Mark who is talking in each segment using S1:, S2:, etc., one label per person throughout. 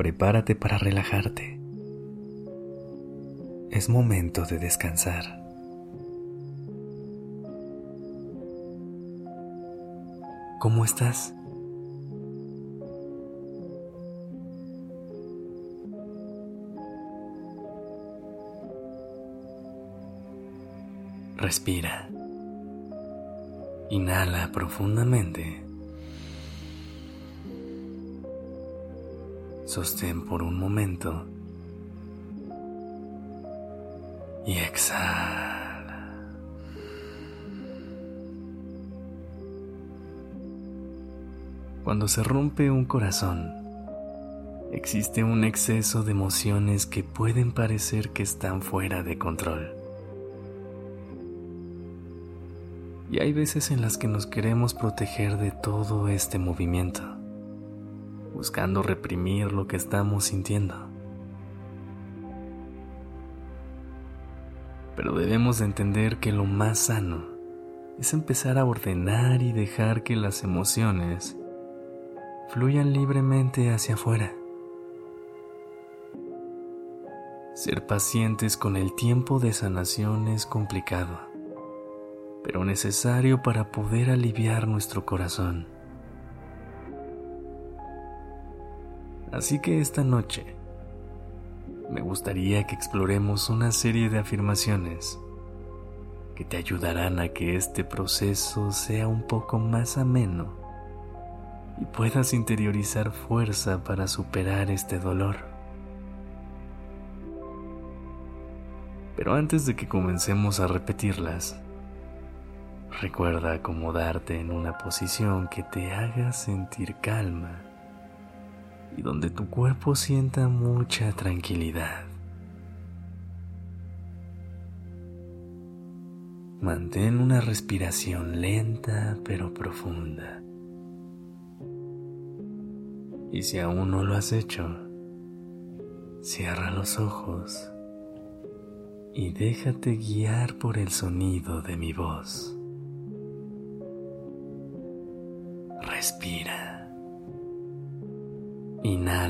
S1: Prepárate para relajarte. Es momento de descansar. ¿Cómo estás? Respira. Inhala profundamente. Sostén por un momento. Y exhala. Cuando se rompe un corazón, existe un exceso de emociones que pueden parecer que están fuera de control. Y hay veces en las que nos queremos proteger de todo este movimiento, buscando reprimir lo que estamos sintiendo. Pero debemos entender que lo más sano es empezar a ordenar y dejar que las emociones fluyan libremente hacia afuera. Ser pacientes con el tiempo de sanación es complicado pero necesario para poder aliviar nuestro corazón. Así que esta noche me gustaría que exploremos una serie de afirmaciones que te ayudarán a que este proceso sea un poco más ameno y puedas interiorizar fuerza para superar este dolor. Pero antes de que comencemos a repetirlas, Recuerda acomodarte en una posición que te haga sentir calma y donde tu cuerpo sienta mucha tranquilidad. Mantén una respiración lenta pero profunda. Y si aún no lo has hecho, cierra los ojos y déjate guiar por el sonido de mi voz.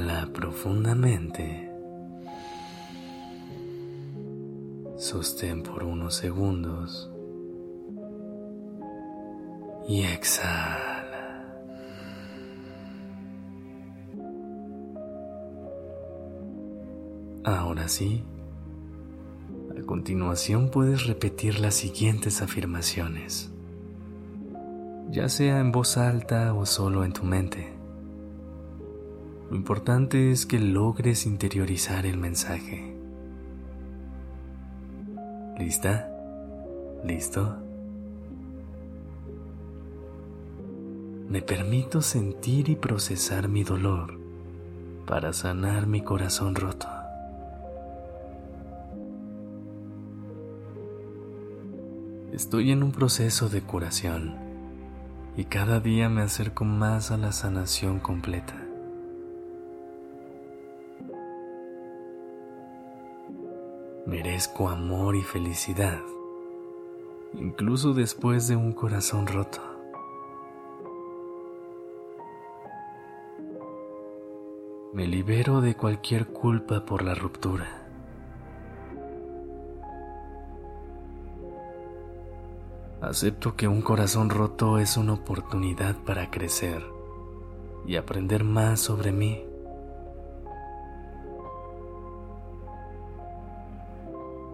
S1: Inhala profundamente. Sostén por unos segundos. Y exhala. Ahora sí, a continuación puedes repetir las siguientes afirmaciones ya sea en voz alta o solo en tu mente. Lo importante es que logres interiorizar el mensaje. ¿Lista? ¿Listo? Me permito sentir y procesar mi dolor para sanar mi corazón roto. Estoy en un proceso de curación y cada día me acerco más a la sanación completa. Merezco amor y felicidad, incluso después de un corazón roto. Me libero de cualquier culpa por la ruptura. Acepto que un corazón roto es una oportunidad para crecer y aprender más sobre mí.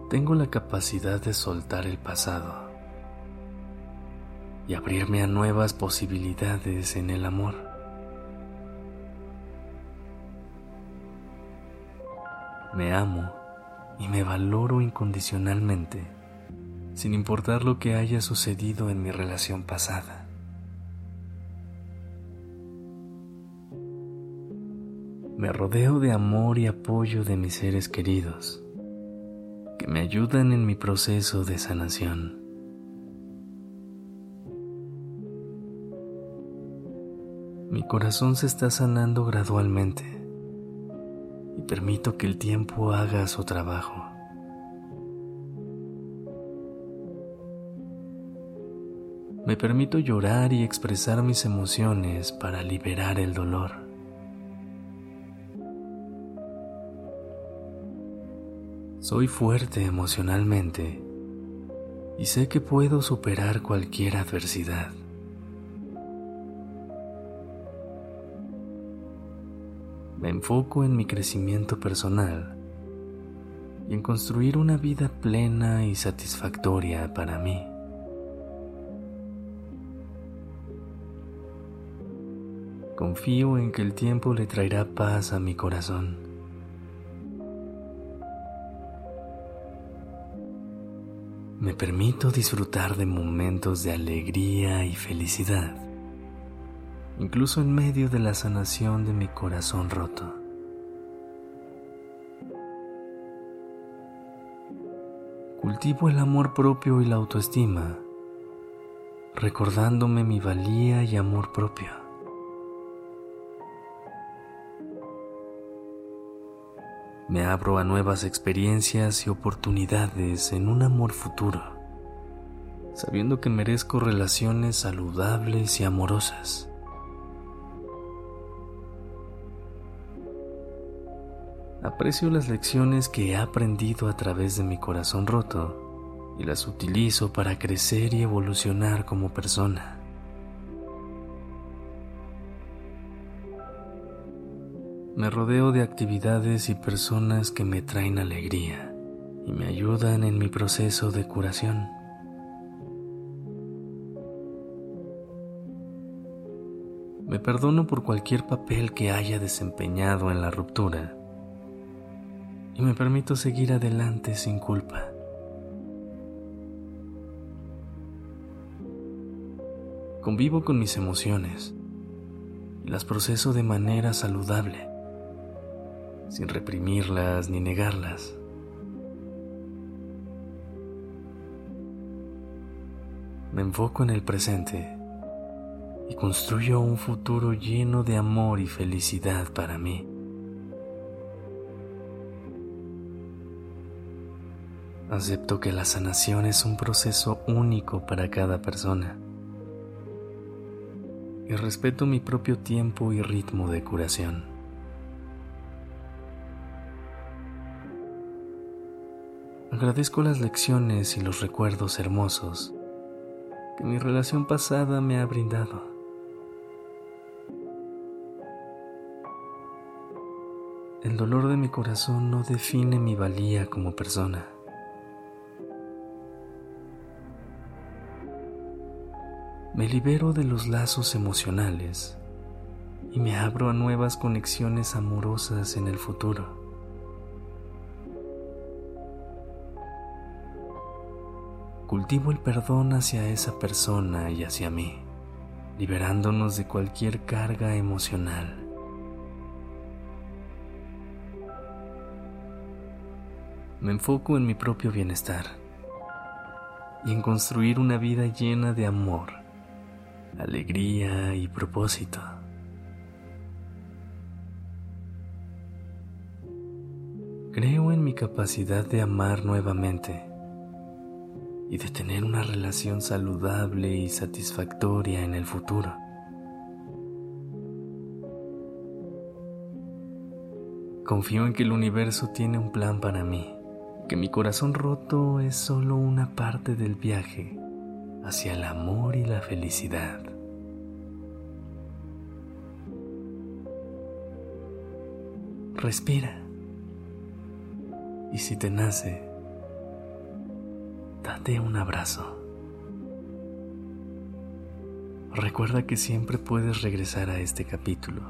S1: Tengo la capacidad de soltar el pasado y abrirme a nuevas posibilidades en el amor. Me amo y me valoro incondicionalmente sin importar lo que haya sucedido en mi relación pasada. Me rodeo de amor y apoyo de mis seres queridos, me ayudan en mi proceso de sanación. Mi corazón se está sanando gradualmente y permito que el tiempo haga su trabajo. Me permito llorar y expresar mis emociones para liberar el dolor. Soy fuerte emocionalmente y sé que puedo superar cualquier adversidad. Me enfoco en mi crecimiento personal y en construir una vida plena y satisfactoria para mí. Confío en que el tiempo le traerá paz a mi corazón. Me permito disfrutar de momentos de alegría y felicidad, incluso en medio de la sanación de mi corazón roto. Cultivo el amor propio y la autoestima, recordándome mi valía y amor propio. Me abro a nuevas experiencias y oportunidades en un amor futuro, sabiendo que merezco relaciones saludables y amorosas. Aprecio las lecciones que he aprendido a través de mi corazón roto y las utilizo para crecer y evolucionar como persona. Me rodeo de actividades y personas que me traen alegría y me ayudan en mi proceso de curación. Me perdono por cualquier papel que haya desempeñado en la ruptura y me permito seguir adelante sin culpa. Convivo con mis emociones y las proceso de manera saludable sin reprimirlas ni negarlas. Me enfoco en el presente y construyo un futuro lleno de amor y felicidad para mí. Acepto que la sanación es un proceso único para cada persona y respeto mi propio tiempo y ritmo de curación. Agradezco las lecciones y los recuerdos hermosos que mi relación pasada me ha brindado. El dolor de mi corazón no define mi valía como persona. Me libero de los lazos emocionales y me abro a nuevas conexiones amorosas en el futuro. Cultivo el perdón hacia esa persona y hacia mí, liberándonos de cualquier carga emocional. Me enfoco en mi propio bienestar y en construir una vida llena de amor, alegría y propósito. Creo en mi capacidad de amar nuevamente y de tener una relación saludable y satisfactoria en el futuro. Confío en que el universo tiene un plan para mí, que mi corazón roto es solo una parte del viaje hacia el amor y la felicidad. Respira. Y si te nace, date un abrazo. Recuerda que siempre puedes regresar a este capítulo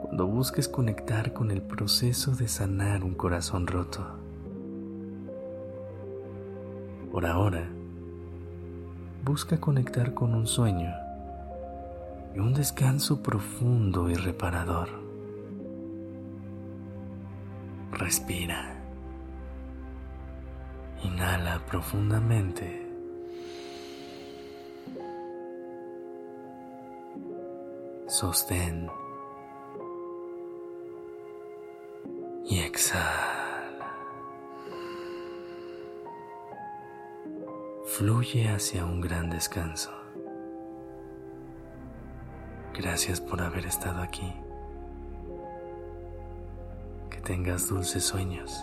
S1: cuando busques conectar con el proceso de sanar un corazón roto. Por ahora, busca conectar con un sueño y un descanso profundo y reparador. Respira. Inhala profundamente. Sostén. Y exhala. Fluye hacia un gran descanso. Gracias por haber estado aquí. Que tengas dulces sueños.